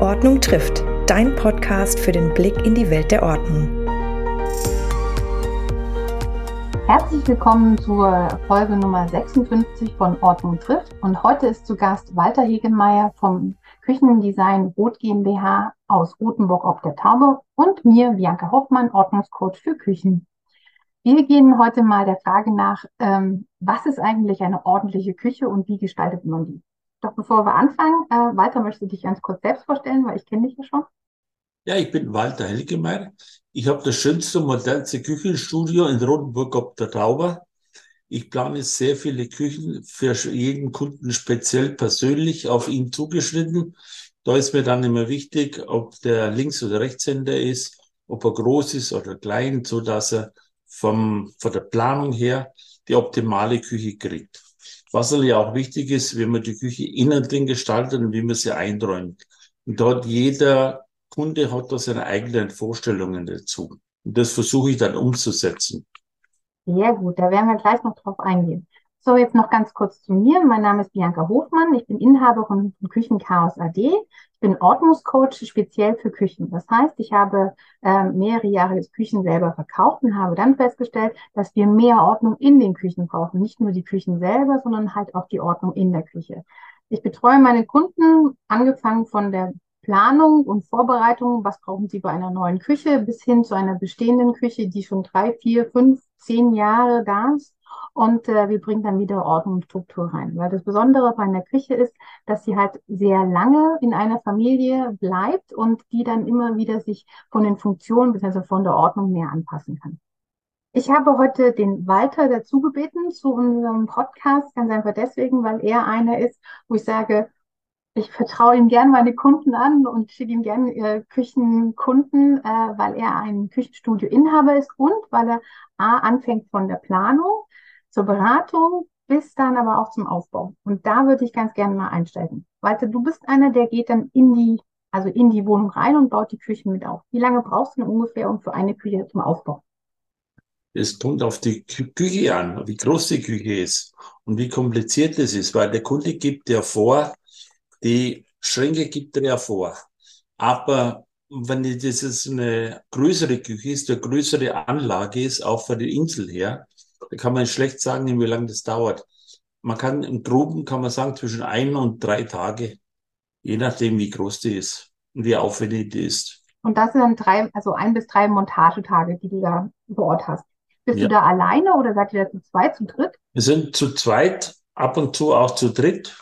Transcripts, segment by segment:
Ordnung trifft, dein Podcast für den Blick in die Welt der Ordnung. Herzlich willkommen zur Folge Nummer 56 von Ordnung trifft. Und heute ist zu Gast Walter Hegemeyer vom Küchendesign Rot GmbH aus Rothenburg auf der Taube und mir, Bianca Hoffmann, Ordnungscoach für Küchen. Wir gehen heute mal der Frage nach, ähm, was ist eigentlich eine ordentliche Küche und wie gestaltet man die? Doch bevor wir anfangen, äh, Walter, möchtest du dich ganz kurz selbst vorstellen, weil ich kenne dich ja schon. Ja, ich bin Walter Helgemeyer. Ich habe das schönste modernste Küchenstudio in Rotenburg ob der Tauber. Ich plane sehr viele Küchen für jeden Kunden speziell persönlich auf ihn zugeschnitten. Da ist mir dann immer wichtig, ob der Links- oder Rechtshänder ist, ob er groß ist oder klein, so dass er vom, von der Planung her die optimale Küche kriegt. Was natürlich auch wichtig ist, wie man die Küche innen drin gestaltet und wie man sie einräumt. Und dort jeder Kunde hat da seine eigenen Vorstellungen dazu. Und das versuche ich dann umzusetzen. Sehr gut, da werden wir gleich noch drauf eingehen. So, jetzt noch ganz kurz zu mir. Mein Name ist Bianca Hofmann. Ich bin Inhaberin von Küchenchaos AD. Ich bin Ordnungscoach speziell für Küchen. Das heißt, ich habe äh, mehrere Jahre das Küchen selber verkauft und habe dann festgestellt, dass wir mehr Ordnung in den Küchen brauchen. Nicht nur die Küchen selber, sondern halt auch die Ordnung in der Küche. Ich betreue meine Kunden angefangen von der Planung und Vorbereitung, was brauchen Sie bei einer neuen Küche, bis hin zu einer bestehenden Küche, die schon drei, vier, fünf, zehn Jahre da ist und äh, wir bringen dann wieder Ordnung und Struktur rein. Weil das Besondere bei einer Küche ist, dass sie halt sehr lange in einer Familie bleibt und die dann immer wieder sich von den Funktionen bzw. von der Ordnung mehr anpassen kann. Ich habe heute den Walter dazu gebeten zu unserem Podcast, ganz einfach deswegen, weil er einer ist, wo ich sage, ich vertraue ihm gern meine Kunden an und schicke ihm gern äh, Küchenkunden, äh, weil er ein Küchenstudio-Inhaber ist und weil er A anfängt von der Planung, zur Beratung bis dann aber auch zum Aufbau. Und da würde ich ganz gerne mal einsteigen. Walter, du bist einer, der geht dann in die, also in die Wohnung rein und baut die Küche mit auf. Wie lange brauchst du denn ungefähr um für eine Küche zum Aufbau? Es kommt auf die Küche an, wie groß die Küche ist und wie kompliziert es ist, weil der Kunde gibt ja vor, die Schränke gibt er ja vor. Aber wenn das jetzt eine größere Küche ist, eine größere Anlage ist, auch von der Insel her, da kann man schlecht sagen, wie lange das dauert. Man kann im Groben kann man sagen zwischen ein und drei Tage, je nachdem wie groß die ist und wie aufwendig die ist. Und das sind dann drei, also ein bis drei Montagetage, die du da vor Ort hast. Bist ja. du da alleine oder seid ihr da zu zweit, zu dritt? Wir sind zu zweit, ab und zu auch zu dritt.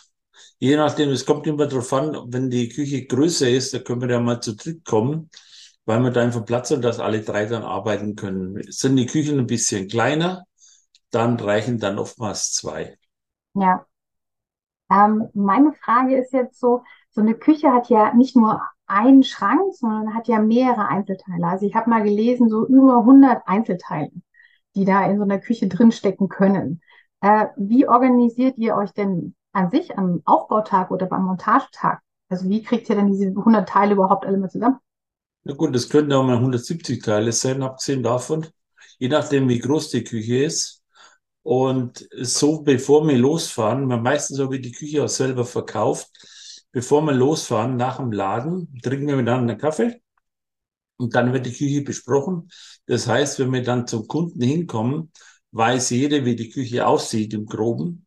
Je nachdem, es kommt immer darauf an, wenn die Küche größer ist, da können wir ja mal zu dritt kommen, weil wir da einfach Platz haben, dass alle drei dann arbeiten können. Sind die Küchen ein bisschen kleiner, dann reichen dann oftmals zwei. Ja. Ähm, meine Frage ist jetzt so, so eine Küche hat ja nicht nur einen Schrank, sondern hat ja mehrere Einzelteile. Also ich habe mal gelesen, so über 100 Einzelteile, die da in so einer Küche drinstecken können. Äh, wie organisiert ihr euch denn an sich am Aufbautag oder beim Montagetag? Also wie kriegt ihr denn diese 100 Teile überhaupt alle mal zusammen? Na gut, das könnten auch mal 170 Teile sein, abgesehen davon. Je nachdem, wie groß die Küche ist. Und so, bevor wir losfahren, man meistens habe ich die Küche auch selber verkauft, bevor wir losfahren nach dem Laden, trinken wir miteinander einen Kaffee und dann wird die Küche besprochen. Das heißt, wenn wir dann zum Kunden hinkommen, weiß jeder, wie die Küche aussieht im Groben,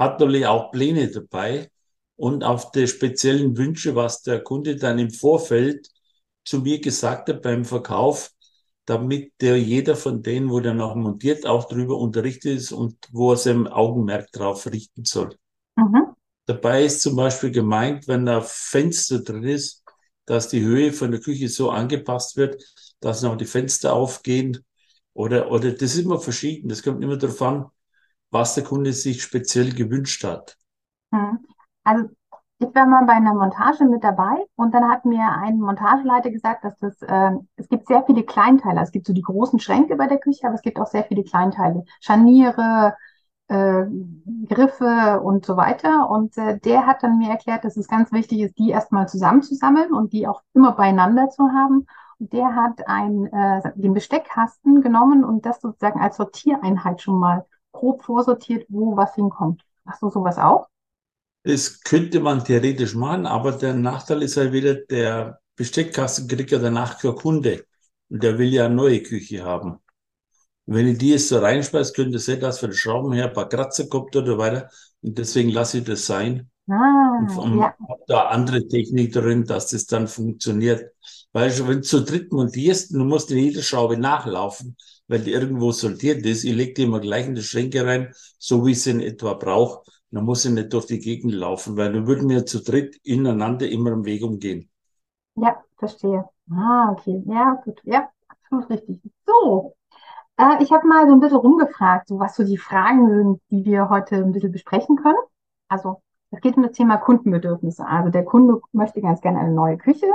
hat natürlich auch Pläne dabei und auf die speziellen Wünsche, was der Kunde dann im Vorfeld zu mir gesagt hat beim Verkauf, damit der jeder von denen, wo der noch montiert, auch darüber unterrichtet ist und wo er sein Augenmerk drauf richten soll. Mhm. Dabei ist zum Beispiel gemeint, wenn da Fenster drin ist, dass die Höhe von der Küche so angepasst wird, dass noch die Fenster aufgehen. Oder, oder das ist immer verschieden. Das kommt immer darauf an, was der Kunde sich speziell gewünscht hat. Mhm. Also ich war mal bei einer Montage mit dabei und dann hat mir ein Montageleiter gesagt, dass das, äh, es gibt sehr viele Kleinteile. Es gibt so die großen Schränke bei der Küche, aber es gibt auch sehr viele Kleinteile. Scharniere, äh, Griffe und so weiter. Und äh, der hat dann mir erklärt, dass es ganz wichtig ist, die erstmal zusammenzusammeln und die auch immer beieinander zu haben. Und der hat ein, äh, den Besteckkasten genommen und das sozusagen als Sortiereinheit schon mal grob vorsortiert, wo was hinkommt. Machst du sowas auch? Das könnte man theoretisch machen, aber der Nachteil ist halt wieder, der Besteckkasten kriegt ja danach kein Kunde. Und der will ja eine neue Küche haben. Und wenn ich die jetzt so reinspeise, könnte es sein, dass für den Schrauben her ein paar Kratzer kommt oder weiter. Und deswegen lasse ich das sein. Ah, Und ja. habe da andere Technik drin, dass das dann funktioniert. Weil schon, wenn du zu dritt montierst, du musst in jeder Schraube nachlaufen, weil die irgendwo sortiert ist. Ich lege die immer gleich in die Schränke rein, so wie ich sie in etwa brauche. Dann muss ich nicht durch die Gegend laufen, weil dann würden wir zu dritt ineinander immer im Weg umgehen. Ja, verstehe. Ah, okay. Ja, gut. Ja, absolut richtig. So, äh, ich habe mal so ein bisschen rumgefragt, so was so die Fragen sind, die wir heute ein bisschen besprechen können. Also, es geht um das Thema Kundenbedürfnisse. Also, der Kunde möchte ganz gerne eine neue Küche.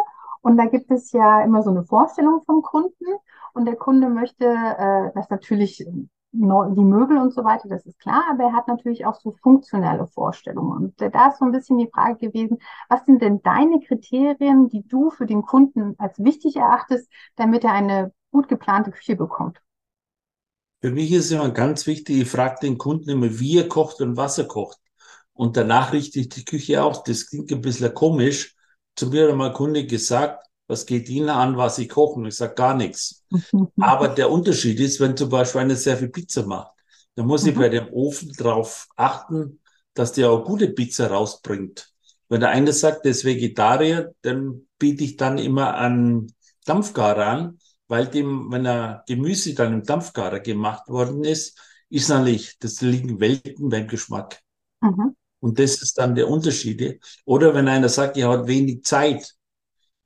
Und da gibt es ja immer so eine Vorstellung vom Kunden. Und der Kunde möchte, äh, dass natürlich neu- die Möbel und so weiter, das ist klar, aber er hat natürlich auch so funktionelle Vorstellungen. Und da ist so ein bisschen die Frage gewesen, was sind denn deine Kriterien, die du für den Kunden als wichtig erachtest, damit er eine gut geplante Küche bekommt? Für mich ist immer ganz wichtig, ich frage den Kunden immer, wie er kocht und was er kocht. Und danach richte ich die Küche aus. Das klingt ein bisschen komisch. Zu mir hat mal Kunde gesagt, was geht Ihnen an, was Sie kochen? Ich sage gar nichts. Aber der Unterschied ist, wenn zum Beispiel einer sehr viel Pizza macht, dann muss ich Mhm. bei dem Ofen darauf achten, dass der auch gute Pizza rausbringt. Wenn der eine sagt, der ist Vegetarier, dann biete ich dann immer einen Dampfgarer an, weil dem, wenn er Gemüse dann im Dampfgarer gemacht worden ist, ist natürlich, das liegen Welten beim Geschmack. Mhm. Und das ist dann der Unterschied. Oder wenn einer sagt, er hat wenig Zeit,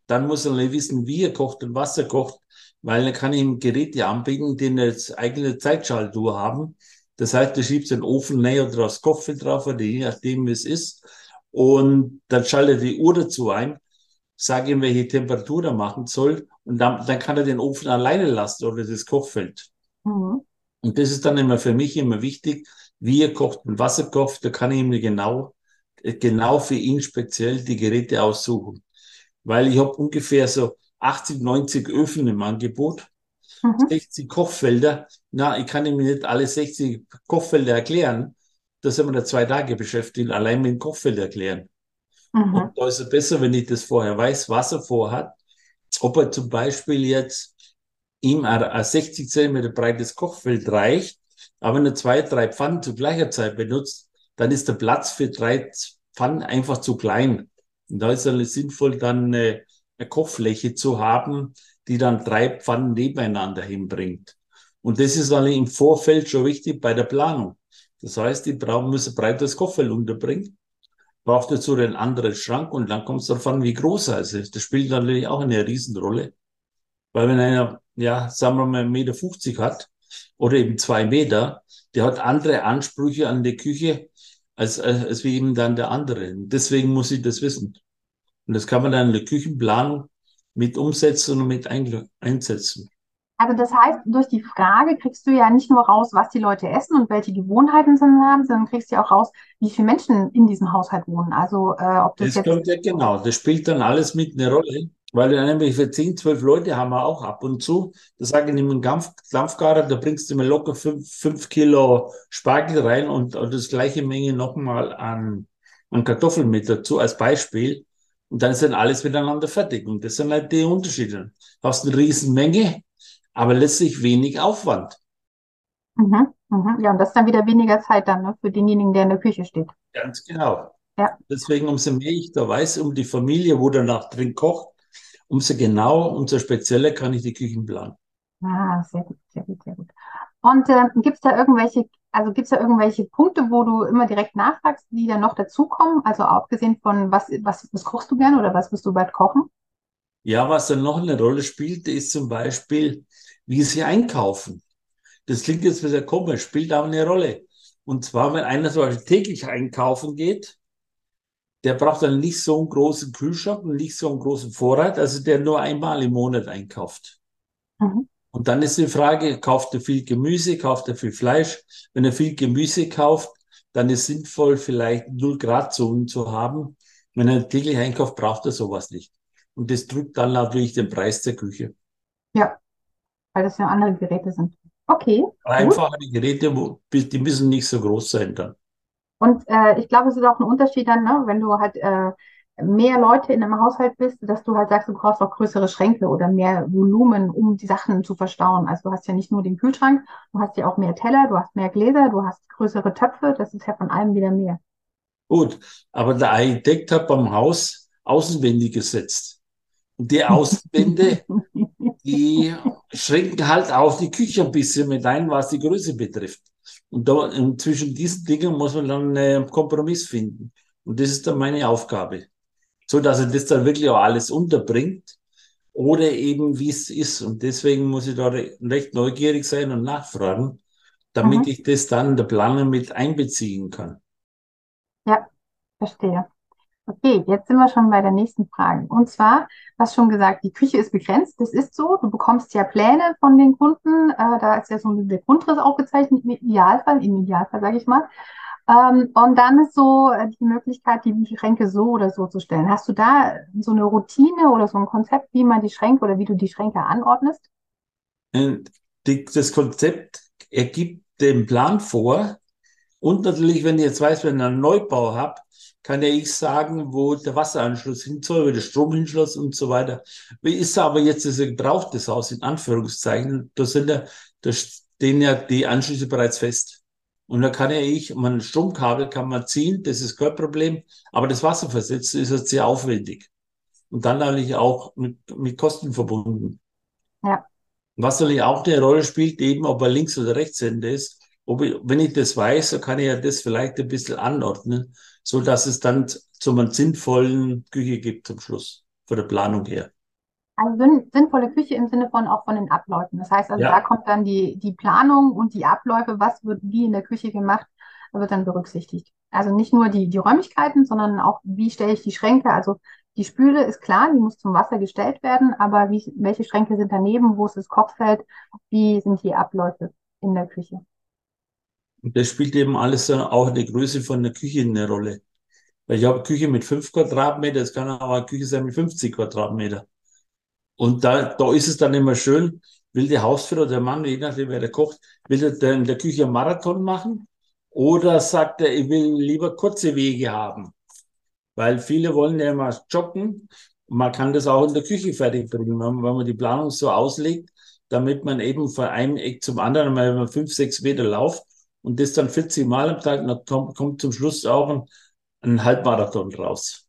dann muss er nicht wissen, wie er kocht und was er kocht, weil dann kann ich ihm Geräte anbieten, die eine eigene Zeitschaltuhr haben. Das heißt, du schiebst den Ofen näher oder das Kochfeld drauf, oder je nachdem, wie es ist. Und dann schaltet er die Uhr dazu ein, sage ihm, welche Temperatur er machen soll. Und dann, dann kann er den Ofen alleine lassen oder das Kochfeld. Mhm. Und das ist dann immer für mich immer wichtig, wie er kocht und was er kocht. Da kann ich ihm genau, äh, genau für ihn speziell die Geräte aussuchen. Weil ich habe ungefähr so 80, 90 Öfen im Angebot, Mhm. 60 Kochfelder. Na, ich kann ihm nicht alle 60 Kochfelder erklären. Da sind wir da zwei Tage beschäftigt, allein mit dem Kochfeld erklären. Mhm. Und da ist es besser, wenn ich das vorher weiß, was er vorhat. Ob er zum Beispiel jetzt ihm ein, ein 60 Zentimeter breites Kochfeld reicht, aber nur zwei, drei Pfannen zu gleicher Zeit benutzt, dann ist der Platz für drei Pfannen einfach zu klein. Und da ist es sinnvoll, dann eine, eine Kochfläche zu haben, die dann drei Pfannen nebeneinander hinbringt. Und das ist eigentlich im Vorfeld schon wichtig bei der Planung. Das heißt, die brauchen, müssen breites Kochfeld unterbringen braucht dazu einen anderen Schrank und dann kommt es darauf an, wie groß er ist. Das spielt natürlich auch eine Riesenrolle. Weil wenn einer, ja, sagen wir mal, 1,50 Meter hat oder eben zwei Meter, der hat andere Ansprüche an die Küche als, als, als wie eben dann der andere. Und deswegen muss ich das wissen. Und das kann man dann in der Küchenplanung mit umsetzen und mit ein, einsetzen. Also das heißt, durch die Frage kriegst du ja nicht nur raus, was die Leute essen und welche Gewohnheiten sie haben, sondern kriegst ja auch raus, wie viele Menschen in diesem Haushalt wohnen. Also äh, ob das Das jetzt kommt ja genau, das spielt dann alles mit eine Rolle, weil dann nämlich für 10, 12 Leute haben wir auch ab und zu. Da sage ich ihm einen Dampf, Dampfgarer, da bringst du mir locker 5, 5 Kilo Spargel rein und, und das gleiche Menge nochmal an, an Kartoffeln mit dazu als Beispiel. Und dann ist dann alles miteinander fertig. Und das sind halt die Unterschiede. Du hast eine Riesenmenge, aber letztlich wenig Aufwand. Mhm, mhm. Ja, und das ist dann wieder weniger Zeit dann, ne, für denjenigen, der in der Küche steht. Ganz genau. Ja. Deswegen, umso mehr ich da weiß um die Familie, wo danach drin kocht, umso genauer, umso spezieller kann ich die Küchen planen. Ah, sehr gut, sehr gut, sehr gut. Und äh, gibt es da irgendwelche, also gibt es da irgendwelche Punkte, wo du immer direkt nachfragst, die dann noch dazukommen? Also abgesehen von was, was, was kochst du gern oder was wirst du bald kochen? Ja, was dann noch eine Rolle spielt, ist zum Beispiel, wie sie einkaufen. Das klingt jetzt ein bisschen komisch, spielt aber eine Rolle. Und zwar, wenn einer zum Beispiel täglich einkaufen geht, der braucht dann nicht so einen großen Kühlschrank und nicht so einen großen Vorrat, also der nur einmal im Monat einkauft. Mhm. Und dann ist die Frage, kauft er viel Gemüse, kauft er viel Fleisch? Wenn er viel Gemüse kauft, dann ist sinnvoll, vielleicht 0 Grad Zonen zu haben. Wenn er täglich einkauft, braucht er sowas nicht. Und das drückt dann natürlich den Preis der Küche. Ja, weil das ja andere Geräte sind. Okay. Einfache Geräte, die müssen nicht so groß sein dann. Und äh, ich glaube, es ist auch ein Unterschied dann, ne, wenn du halt äh, mehr Leute in einem Haushalt bist, dass du halt sagst, du brauchst auch größere Schränke oder mehr Volumen, um die Sachen zu verstauen. Also du hast ja nicht nur den Kühlschrank, du hast ja auch mehr Teller, du hast mehr Gläser, du hast größere Töpfe, das ist ja von allem wieder mehr. Gut, aber der Architekt hat beim Haus Außenwände gesetzt. Und die Außenwände, die schränken halt auch die Küche ein bisschen mit ein, was die Größe betrifft. Und, da, und zwischen diesen Dingen muss man dann einen Kompromiss finden. Und das ist dann meine Aufgabe. So dass er das dann wirklich auch alles unterbringt. Oder eben, wie es ist. Und deswegen muss ich da recht neugierig sein und nachfragen, damit mhm. ich das dann in der Planung mit einbeziehen kann. Ja, verstehe. Okay, jetzt sind wir schon bei der nächsten Frage. Und zwar, was schon gesagt, die Küche ist begrenzt. Das ist so. Du bekommst ja Pläne von den Kunden. Äh, da ist ja so der Grundriss aufgezeichnet, im Idealfall, im Idealfall sage ich mal. Ähm, und dann ist so äh, die Möglichkeit, die Schränke so oder so zu stellen. Hast du da so eine Routine oder so ein Konzept, wie man die Schränke oder wie du die Schränke anordnest? Äh, das Konzept ergibt den Plan vor. Und natürlich, wenn ich jetzt weiß, wenn ich einen Neubau habe, kann ja ich sagen, wo der Wasseranschluss hin soll, wo der Stromhinschluss und so weiter. Wie ist aber jetzt das gebrauchtes Haus, in Anführungszeichen? Da sind ja, da stehen ja die Anschlüsse bereits fest. Und da kann ja ich, man Stromkabel kann man ziehen, das ist kein Problem. Aber das Wasserversetzen ist jetzt sehr aufwendig. Und dann natürlich auch mit, mit Kosten verbunden. Ja. Was natürlich auch eine Rolle spielt, eben ob er links oder rechtshänder ist. Ob ich, wenn ich das weiß, so kann ich ja das vielleicht ein bisschen anordnen so dass es dann zu einer sinnvollen Küche gibt zum Schluss, von der Planung her. Also sinnvolle Küche im Sinne von auch von den Abläufen. Das heißt also, ja. da kommt dann die, die Planung und die Abläufe, was wird wie in der Küche gemacht, wird dann berücksichtigt. Also nicht nur die, die Räumlichkeiten, sondern auch, wie stelle ich die Schränke. Also die Spüle ist klar, die muss zum Wasser gestellt werden, aber wie, welche Schränke sind daneben, wo ist das Kochfeld, wie sind die Abläufe in der Küche? Und das spielt eben alles auch eine Größe von der Küche eine Rolle. Weil ich habe Küche mit 5 Quadratmeter, es kann aber eine Küche sein mit 50 Quadratmeter. Und da, da ist es dann immer schön, will der Hausführer, der Mann, je nachdem wer der kocht, will er in der Küche einen Marathon machen oder sagt er, ich will lieber kurze Wege haben. Weil viele wollen ja immer joggen. Man kann das auch in der Küche fertig bringen, wenn man die Planung so auslegt, damit man eben von einem Eck zum anderen mal fünf, sechs Meter lauft und das dann 40 Mal am Tag, dann kommt, zum Schluss auch ein, ein Halbmarathon raus.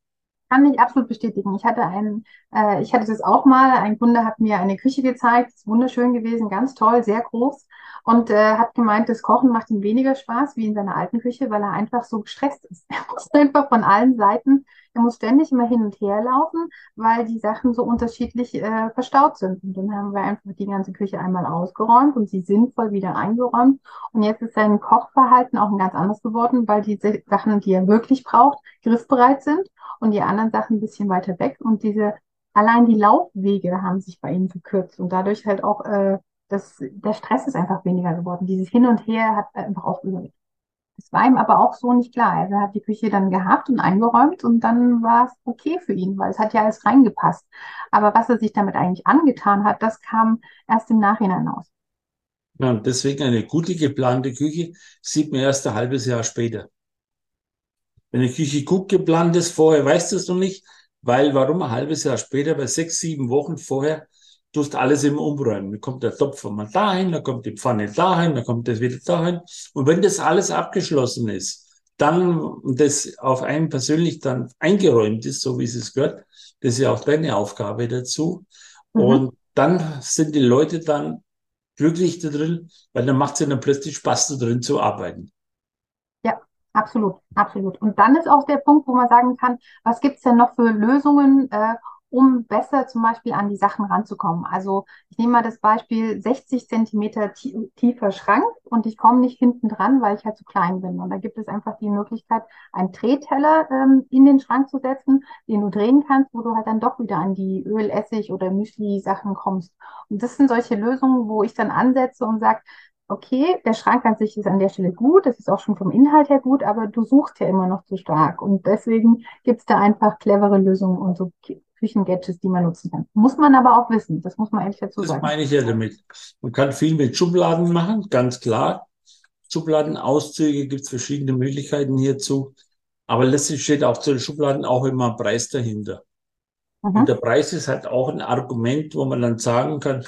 Kann ich absolut bestätigen. Ich hatte einen, äh, ich hatte das auch mal. Ein Kunde hat mir eine Küche gezeigt, ist wunderschön gewesen, ganz toll, sehr groß und äh, hat gemeint, das Kochen macht ihm weniger Spaß wie in seiner alten Küche, weil er einfach so gestresst ist. Er muss einfach von allen Seiten, er muss ständig immer hin und her laufen, weil die Sachen so unterschiedlich äh, verstaut sind. Und dann haben wir einfach die ganze Küche einmal ausgeräumt und sie sinnvoll wieder eingeräumt. Und jetzt ist sein Kochverhalten auch ein ganz anderes geworden, weil die Sachen, die er wirklich braucht, griffbereit sind und die anderen Sachen ein bisschen weiter weg. Und diese allein die Laufwege haben sich bei ihm verkürzt und dadurch halt auch äh, das, der Stress ist einfach weniger geworden. Dieses Hin und Her hat einfach auch überlebt. Das war ihm aber auch so nicht klar. Also er hat die Küche dann gehabt und eingeräumt und dann war es okay für ihn, weil es hat ja alles reingepasst. Aber was er sich damit eigentlich angetan hat, das kam erst im Nachhinein aus. Ja, deswegen eine gute geplante Küche sieht man erst ein halbes Jahr später. Wenn eine Küche gut geplant ist, vorher weißt du es noch nicht, weil warum ein halbes Jahr später, bei sechs, sieben Wochen vorher, tust alles immer umräumen. Dann kommt der Topf mal dahin, dann kommt die Pfanne dahin, dann kommt das wieder dahin. Und wenn das alles abgeschlossen ist, dann das auf einen persönlich dann eingeräumt ist, so wie es es gehört, das ist ja auch deine Aufgabe dazu. Mhm. Und dann sind die Leute dann glücklich da drin, weil dann macht es ihnen plötzlich Spaß da drin zu arbeiten. Ja, absolut, absolut. Und dann ist auch der Punkt, wo man sagen kann, was gibt's denn noch für Lösungen, äh, um besser zum Beispiel an die Sachen ranzukommen. Also ich nehme mal das Beispiel 60 Zentimeter tiefer Schrank und ich komme nicht hinten dran, weil ich halt zu klein bin. Und da gibt es einfach die Möglichkeit, einen Drehteller ähm, in den Schrank zu setzen, den du drehen kannst, wo du halt dann doch wieder an die Öl, Essig oder Müsli-Sachen kommst. Und das sind solche Lösungen, wo ich dann ansetze und sage, okay, der Schrank an sich ist an der Stelle gut, das ist auch schon vom Inhalt her gut, aber du suchst ja immer noch zu stark. Und deswegen gibt es da einfach clevere Lösungen und so Küchengadgets, die man nutzen kann. Muss man aber auch wissen, das muss man ehrlich dazu sagen. Das meine ich ja damit. Man kann viel mit Schubladen machen, ganz klar. Schubladenauszüge, gibt es verschiedene Möglichkeiten hierzu. Aber letztlich steht auch zu den Schubladen auch immer ein Preis dahinter. Mhm. Und der Preis ist halt auch ein Argument, wo man dann sagen kann,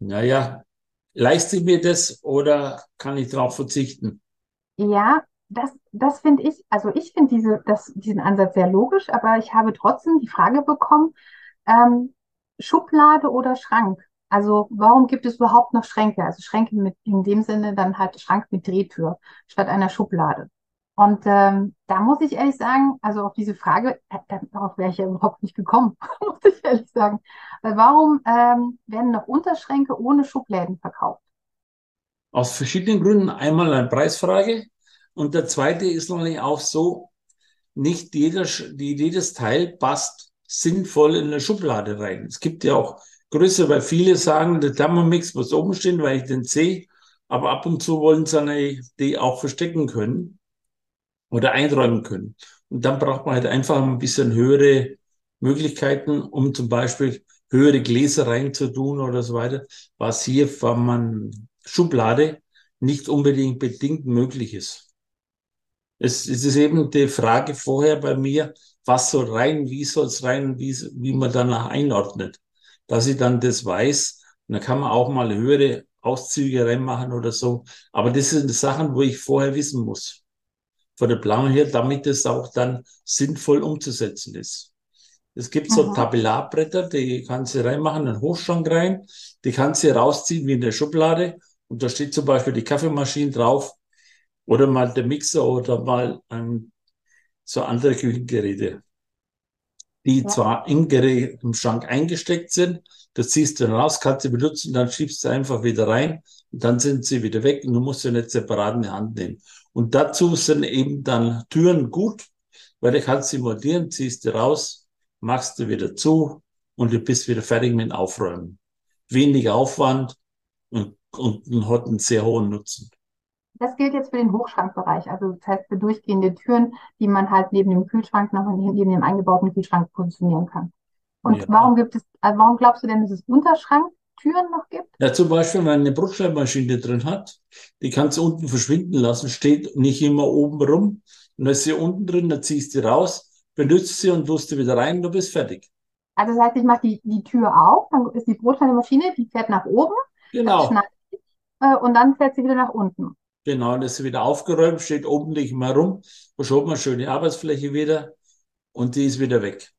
naja, leiste ich mir das oder kann ich darauf verzichten? Ja, das, das finde ich, also ich finde diese, diesen Ansatz sehr logisch, aber ich habe trotzdem die Frage bekommen, ähm, Schublade oder Schrank? Also warum gibt es überhaupt noch Schränke? Also Schränke mit in dem Sinne dann halt Schrank mit Drehtür statt einer Schublade. Und ähm, da muss ich ehrlich sagen, also auf diese Frage, äh, darauf wäre ich ja überhaupt nicht gekommen, muss ich ehrlich sagen. Weil warum ähm, werden noch Unterschränke ohne Schubläden verkauft? Aus verschiedenen Gründen. Einmal eine Preisfrage und der zweite ist natürlich auch so, nicht jeder, jedes Teil passt sinnvoll in eine Schublade rein. Es gibt ja auch größer, weil viele sagen, der Thermomix muss oben stehen, weil ich den sehe, aber ab und zu wollen sie die auch verstecken können oder einräumen können. Und dann braucht man halt einfach ein bisschen höhere Möglichkeiten, um zum Beispiel höhere Gläser reinzutun oder so weiter, was hier von man Schublade nicht unbedingt bedingt möglich ist. Es, es ist eben die Frage vorher bei mir, was soll rein, wie soll es rein, wie, wie man danach einordnet dass ich dann das weiß. Und dann kann man auch mal höhere Auszüge reinmachen oder so. Aber das sind Sachen, wo ich vorher wissen muss. Von der Planung her, damit es auch dann sinnvoll umzusetzen ist. Es gibt so Tabellarbretter, die kannst du reinmachen, einen Hochschrank rein, die kannst du rausziehen wie in der Schublade. Und da steht zum Beispiel die Kaffeemaschine drauf oder mal der Mixer oder mal ein, so andere Küchengeräte die ja. zwar im Gerät im Schrank eingesteckt sind. Das ziehst du dann raus, kannst du benutzen, dann schiebst du einfach wieder rein und dann sind sie wieder weg und du musst sie nicht separat in die Hand nehmen. Und dazu sind eben dann Türen gut, weil du kannst sie montieren, ziehst du raus, machst du wieder zu und du bist wieder fertig mit dem Aufräumen. Wenig Aufwand und, und hat einen sehr hohen Nutzen. Das gilt jetzt für den Hochschrankbereich, also das heißt für durchgehende Türen, die man halt neben dem Kühlschrank noch neben dem eingebauten Kühlschrank positionieren kann. Und ja. warum gibt es, also warum glaubst du denn, dass es Unterschranktüren noch gibt? Ja, zum Beispiel, wenn man eine Brotschneidmaschine drin hat, die kannst du unten verschwinden lassen, steht nicht immer oben rum. Und dann ist sie unten drin, dann ziehst du raus, benutzt sie und tust sie wieder rein, du bist fertig. Also das heißt, ich mache die, die Tür auf, dann ist die Brotschneidmaschine, die fährt nach oben. Genau. Äh, und dann fährt sie wieder nach unten. Genau, das ist wieder aufgeräumt, steht oben nicht mehr rum, verschoben eine schöne Arbeitsfläche wieder und die ist wieder weg.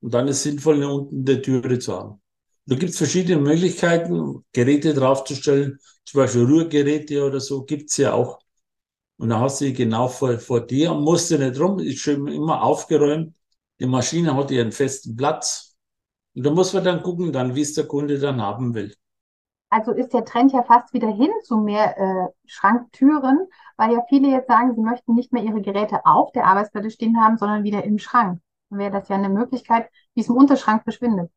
Und dann ist es sinnvoll, unten die Türe zu haben. Da gibt es verschiedene Möglichkeiten, Geräte draufzustellen, zum Beispiel Rührgeräte oder so, gibt es ja auch. Und dann hast du die genau vor, vor dir und musst du nicht rum, ist schön immer aufgeräumt. Die Maschine hat ihren festen Platz. Und da muss man dann gucken, dann, wie es der Kunde dann haben will also ist der Trend ja fast wieder hin zu mehr äh, Schranktüren, weil ja viele jetzt sagen, sie möchten nicht mehr ihre Geräte auf der Arbeitsplatte stehen haben, sondern wieder im Schrank. Dann wäre das ja eine Möglichkeit, wie es im Unterschrank verschwindet.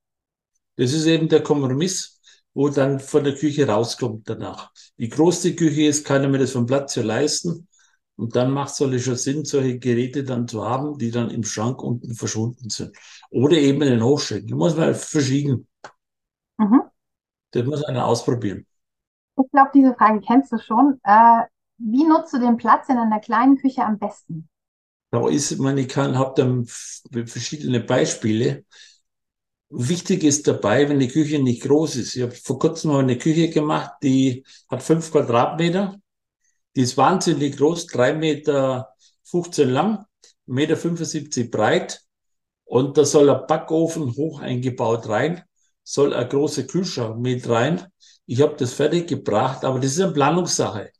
Das ist eben der Kompromiss, wo dann von der Küche rauskommt danach. Wie groß die Küche ist, kann er mir das vom Platz her leisten. Und dann macht es natürlich schon Sinn, solche Geräte dann zu haben, die dann im Schrank unten verschwunden sind. Oder eben in den Hochschränken. Da muss man verschieden. Mhm. Das muss einer ausprobieren. Ich glaube, diese Frage kennst du schon. Äh, wie nutzt du den Platz in einer kleinen Küche am besten? Da ist, man, ich kann, habe dann verschiedene Beispiele. Wichtig ist dabei, wenn die Küche nicht groß ist. Ich habe vor kurzem mal eine Küche gemacht, die hat fünf Quadratmeter. Die ist wahnsinnig groß, drei Meter 15 lang, Meter 75 breit. Und da soll ein Backofen hoch eingebaut rein soll ein großer Kühlschrank mit rein. Ich habe das fertig gebracht, aber das ist eine Planungssache.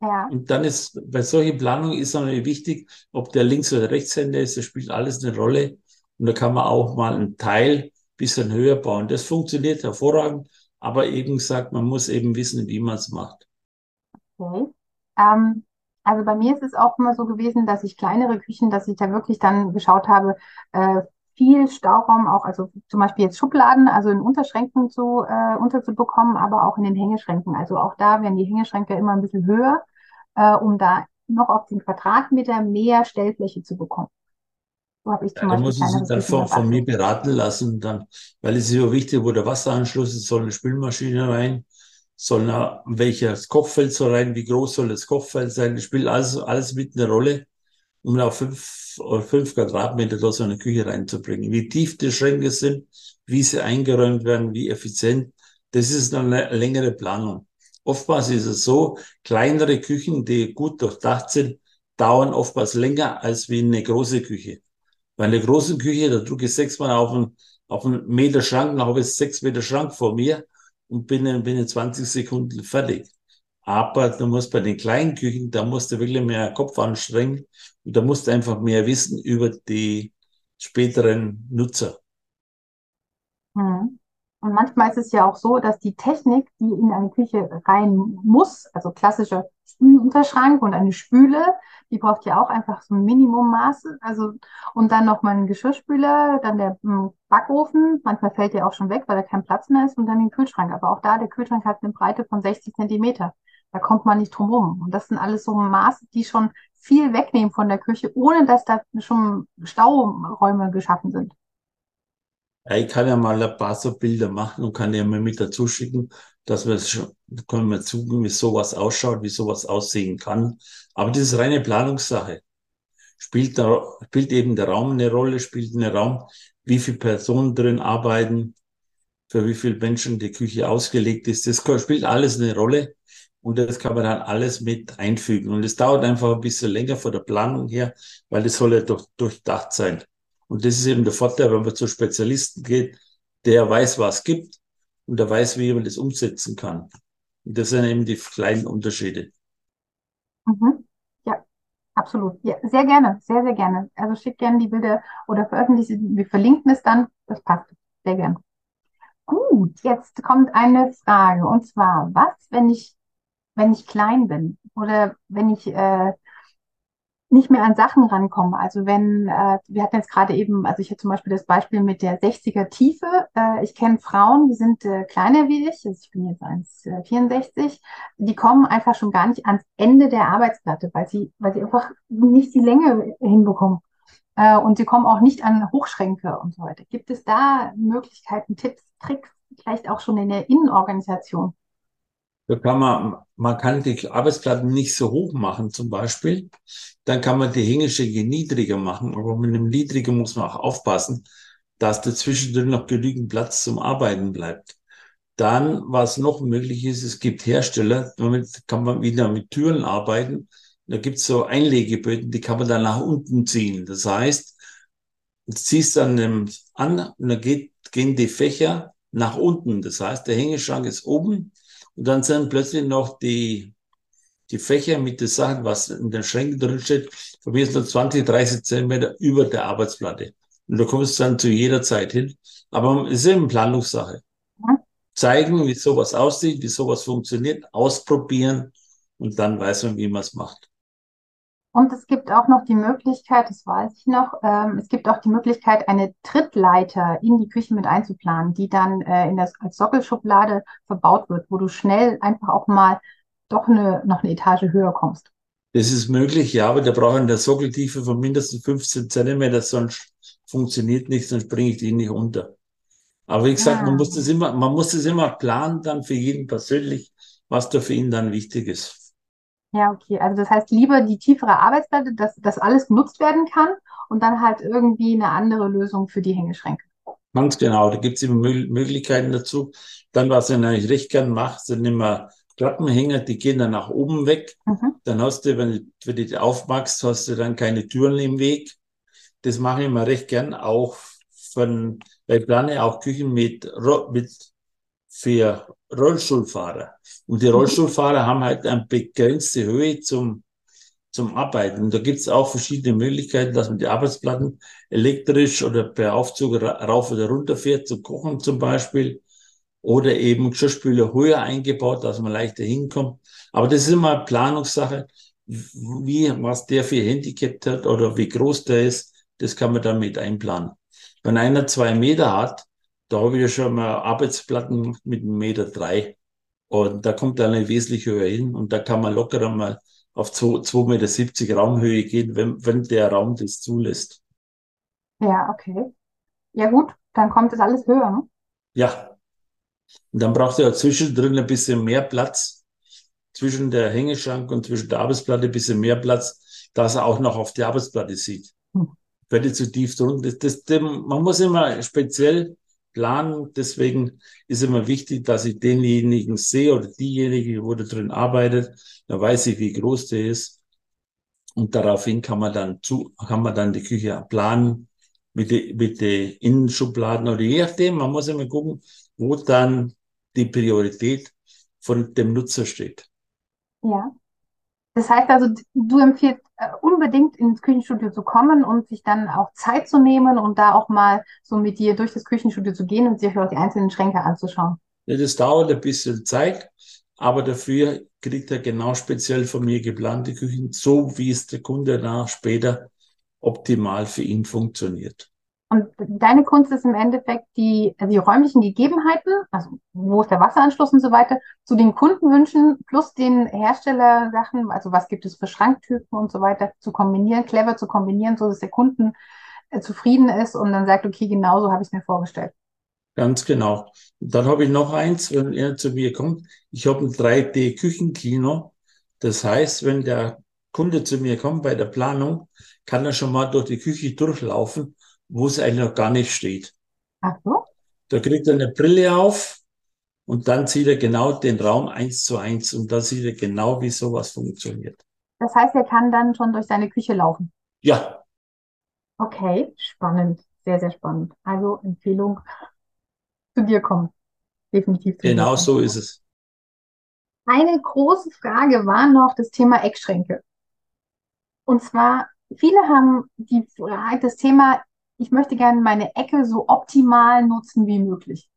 Ja. Und dann ist bei solchen Planungen ist natürlich wichtig, ob der Links- oder Rechtshänder ist, das spielt alles eine Rolle. Und da kann man auch mal einen Teil bisschen höher bauen. Das funktioniert hervorragend, aber eben gesagt, man muss eben wissen, wie man es macht. Okay. Ähm, also bei mir ist es auch immer so gewesen, dass ich kleinere Küchen, dass ich da wirklich dann geschaut habe, äh, viel Stauraum auch, also zum Beispiel jetzt Schubladen, also in Unterschränken zu, äh, unterzubekommen, aber auch in den Hängeschränken. Also auch da werden die Hängeschränke immer ein bisschen höher, äh, um da noch auf den Quadratmeter mehr Stellfläche zu bekommen. So habe ich zum ja, Beispiel. Da muss ich sich dann von, von mir beraten lassen, dann, weil es ist ja wichtig, wo der Wasseranschluss ist, soll eine Spülmaschine rein. soll da, welches Kochfeld soll rein, wie groß soll das Kochfeld sein, das spielt alles, alles mit einer Rolle, um auf fünf, fünf Quadratmeter da so eine Küche reinzubringen. Wie tief die Schränke sind, wie sie eingeräumt werden, wie effizient, das ist eine längere Planung. Oftmals ist es so, kleinere Küchen, die gut durchdacht sind, dauern oftmals länger als wie eine große Küche. Bei einer großen Küche, da drücke ich sechsmal auf einen, auf einen Meter Schrank, dann habe ich sechs Meter Schrank vor mir und bin in, bin in 20 Sekunden fertig. Aber du musst bei den kleinen Küchen, da musst du wirklich mehr Kopf anstrengen und da musst du einfach mehr wissen über die späteren Nutzer. Hm. Und manchmal ist es ja auch so, dass die Technik, die in eine Küche rein muss, also klassischer Spülunterschrank und eine Spüle, die braucht ja auch einfach so ein Minimummaße. Also, und dann noch mal ein Geschirrspüler, dann der hm, Backofen. Manchmal fällt der auch schon weg, weil da kein Platz mehr ist und dann den Kühlschrank. Aber auch da, der Kühlschrank hat eine Breite von 60 Zentimeter. Da kommt man nicht drum rum. Und das sind alles so Maße, die schon viel wegnehmen von der Küche, ohne dass da schon Stauräume geschaffen sind. Ich kann ja mal ein paar so Bilder machen und kann ja mal mit dazu schicken, dass wir schon, können wir zugeben, wie sowas ausschaut, wie sowas aussehen kann. Aber das ist reine Planungssache. Spielt, da, spielt eben der Raum eine Rolle, spielt eine Raum, wie viele Personen drin arbeiten, für wie viele Menschen die Küche ausgelegt ist. Das spielt alles eine Rolle und das kann man dann alles mit einfügen. Und es dauert einfach ein bisschen länger von der Planung her, weil es soll ja durch, durchdacht sein. Und das ist eben der Vorteil, wenn man zu Spezialisten geht, der weiß, was es gibt und der weiß, wie man das umsetzen kann. Und das sind eben die kleinen Unterschiede. Mhm. Ja, absolut. Ja, sehr gerne, sehr, sehr gerne. Also schickt gerne die Bilder oder veröffentlicht sie. Wir verlinken es dann. Das passt. Sehr gerne. Gut, jetzt kommt eine Frage. Und zwar, was, wenn ich, wenn ich klein bin oder wenn ich äh, nicht mehr an Sachen rankommen. Also wenn, äh, wir hatten jetzt gerade eben, also ich hatte zum Beispiel das Beispiel mit der 60er Tiefe. Äh, ich kenne Frauen, die sind äh, kleiner wie ich, also ich bin jetzt 1,64, die kommen einfach schon gar nicht ans Ende der Arbeitsplatte, weil sie, weil sie einfach nicht die Länge hinbekommen. Äh, und sie kommen auch nicht an Hochschränke und so weiter. Gibt es da Möglichkeiten, Tipps, Tricks, vielleicht auch schon in der Innenorganisation? Da kann man, man kann die Arbeitsplatten nicht so hoch machen zum Beispiel. Dann kann man die Hängeschränke niedriger machen. Aber mit einem niedrigen muss man auch aufpassen, dass dazwischen noch genügend Platz zum Arbeiten bleibt. Dann, was noch möglich ist, es gibt Hersteller, damit kann man wieder mit Türen arbeiten. Da gibt es so Einlegeböden, die kann man dann nach unten ziehen. Das heißt, du ziehst dann an und dann geht, gehen die Fächer nach unten. Das heißt, der Hängeschrank ist oben und dann sind plötzlich noch die, die Fächer mit den Sachen, was in den Schränken drin steht, von mir so 20, 30 Zentimeter über der Arbeitsplatte. Und da kommst du dann zu jeder Zeit hin. Aber es ist eben Planungssache. Zeigen, wie sowas aussieht, wie sowas funktioniert, ausprobieren und dann weiß man, wie man es macht. Und es gibt auch noch die Möglichkeit, das weiß ich noch, ähm, es gibt auch die Möglichkeit, eine Trittleiter in die Küche mit einzuplanen, die dann äh, in das, als Sockelschublade verbaut wird, wo du schnell einfach auch mal doch eine, noch eine Etage höher kommst. Das ist möglich, ja, aber da brauchen eine Sockeltiefe von mindestens 15 Zentimeter, sonst funktioniert nicht, sonst bringe ich die nicht unter. Aber wie gesagt, ja. man muss das immer, man muss das immer planen dann für jeden persönlich, was da für ihn dann wichtig ist. Ja, okay. Also das heißt lieber die tiefere Arbeitsplatte, dass das alles genutzt werden kann und dann halt irgendwie eine andere Lösung für die Hängeschränke. Ganz genau, da gibt es immer Möglichkeiten dazu. Dann, was ich eigentlich recht gern mache, sind immer Klappenhänger, die gehen dann nach oben weg. Mhm. Dann hast du, wenn du, wenn du die aufmachst, hast du dann keine Türen im Weg. Das mache ich immer recht gern, auch von, weil ich plane auch Küchen mit, mit für Rollstuhlfahrer. Und die. Rollstuhlfahrer haben halt eine begrenzte Höhe zum, zum Arbeiten. Und da gibt es auch verschiedene Möglichkeiten, dass man die Arbeitsplatten elektrisch oder per Aufzug rauf oder runter fährt, zum Kochen zum Beispiel. Oder eben Geschirrspüler höher eingebaut, dass man leichter hinkommt. Aber das ist immer Planungssache, wie, was der für Handicap hat oder wie groß der ist, das kann man dann mit einplanen. Wenn einer zwei Meter hat, da habe ich ja schon mal Arbeitsplatten mit einem Meter drei. Und da kommt dann eine wesentlich höher hin. Und da kann man locker mal auf 2,70 Meter Raumhöhe gehen, wenn, wenn der Raum das zulässt. Ja, okay. Ja gut, dann kommt das alles höher, ne? Ja. Und dann braucht er zwischendrin ein bisschen mehr Platz, zwischen der Hängeschrank und zwischen der Arbeitsplatte ein bisschen mehr Platz, dass er auch noch auf die Arbeitsplatte sieht. Hm. Werde zu tief drunter. Das, das, man muss immer speziell planen. Deswegen ist immer wichtig, dass ich denjenigen sehe oder diejenige, wo da drin arbeitet. Da weiß ich, wie groß der ist. Und daraufhin kann man dann zu, kann man dann die Küche planen mit den mit den Innenschubladen oder je nachdem. Man muss immer gucken, wo dann die Priorität von dem Nutzer steht. Ja. Das heißt also, du empfiehlst äh, unbedingt ins Küchenstudio zu kommen und sich dann auch Zeit zu nehmen und da auch mal so mit dir durch das Küchenstudio zu gehen und sich auch die einzelnen Schränke anzuschauen. Ja, das dauert ein bisschen Zeit, aber dafür kriegt er genau speziell von mir geplante Küchen, so wie es der Kunde nach später optimal für ihn funktioniert. Und deine Kunst ist im Endeffekt die, also die räumlichen Gegebenheiten, also wo ist der Wasseranschluss und so weiter, zu den Kundenwünschen plus den Herstellersachen, also was gibt es für Schranktypen und so weiter, zu kombinieren, clever zu kombinieren, so dass der Kunden äh, zufrieden ist und dann sagt, okay, genau so habe ich es mir vorgestellt. Ganz genau. dann habe ich noch eins, wenn er zu mir kommt. Ich habe ein 3D-Küchenkino. Das heißt, wenn der Kunde zu mir kommt bei der Planung, kann er schon mal durch die Küche durchlaufen wo es eigentlich noch gar nicht steht. Ach so. Da kriegt er eine Brille auf und dann sieht er genau den Raum eins zu eins und da sieht er genau, wie sowas funktioniert. Das heißt, er kann dann schon durch seine Küche laufen. Ja. Okay, spannend. Sehr, sehr spannend. Also Empfehlung zu dir kommen. Definitiv. Genau so ist es. Eine große Frage war noch das Thema Eckschränke. Und zwar, viele haben die, das Thema ich möchte gerne meine Ecke so optimal nutzen wie möglich.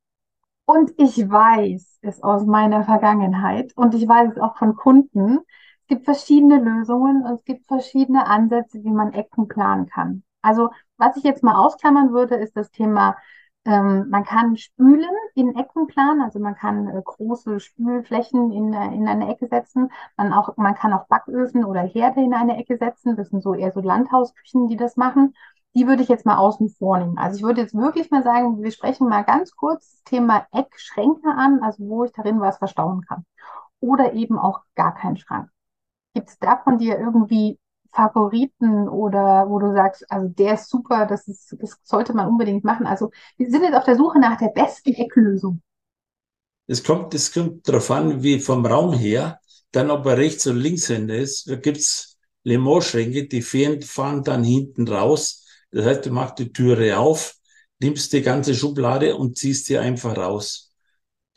Und ich weiß es aus meiner Vergangenheit und ich weiß es auch von Kunden. Es gibt verschiedene Lösungen und es gibt verschiedene Ansätze, wie man Ecken planen kann. Also was ich jetzt mal ausklammern würde, ist das Thema, ähm, man kann Spülen in Ecken planen, also man kann äh, große Spülflächen in, äh, in eine Ecke setzen. Man, auch, man kann auch Backöfen oder Herde in eine Ecke setzen. Das sind so eher so Landhausküchen, die das machen die würde ich jetzt mal außen vor nehmen. Also ich würde jetzt wirklich mal sagen, wir sprechen mal ganz kurz das Thema Eckschränke an, also wo ich darin was verstauen kann. Oder eben auch gar keinen Schrank. Gibt es da von dir irgendwie Favoriten oder wo du sagst, also der ist super, das, ist, das sollte man unbedingt machen. Also wir sind jetzt auf der Suche nach der besten Ecklösung. Es kommt, es kommt darauf an, wie vom Raum her, dann ob er rechts oder linkshänder ist. Da gibt's Lemot-Schränke, die fahren dann hinten raus das heißt, du machst die Türe auf, nimmst die ganze Schublade und ziehst sie einfach raus.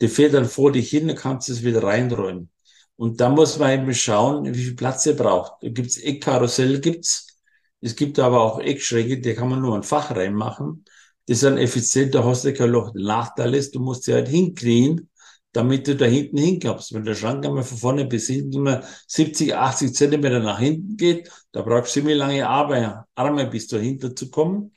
Die fährt dann vor dich hin, dann kannst du es wieder reinräumen. Und da muss man eben schauen, wie viel Platz ihr braucht. Da gibt's Eckkarussell, gibt's. Es gibt aber auch Eckschränke, die kann man nur ein Fach reinmachen. Das ist dann effizient, da hast du kein Loch. Der Nachteil ist, du musst sie halt hinknien, damit du da hinten hinkommst. Wenn der Schrank einmal von vorne bis hinten immer 70, 80 Zentimeter nach hinten geht, da brauchst du ziemlich lange Arme, bis du dahinter zu kommen.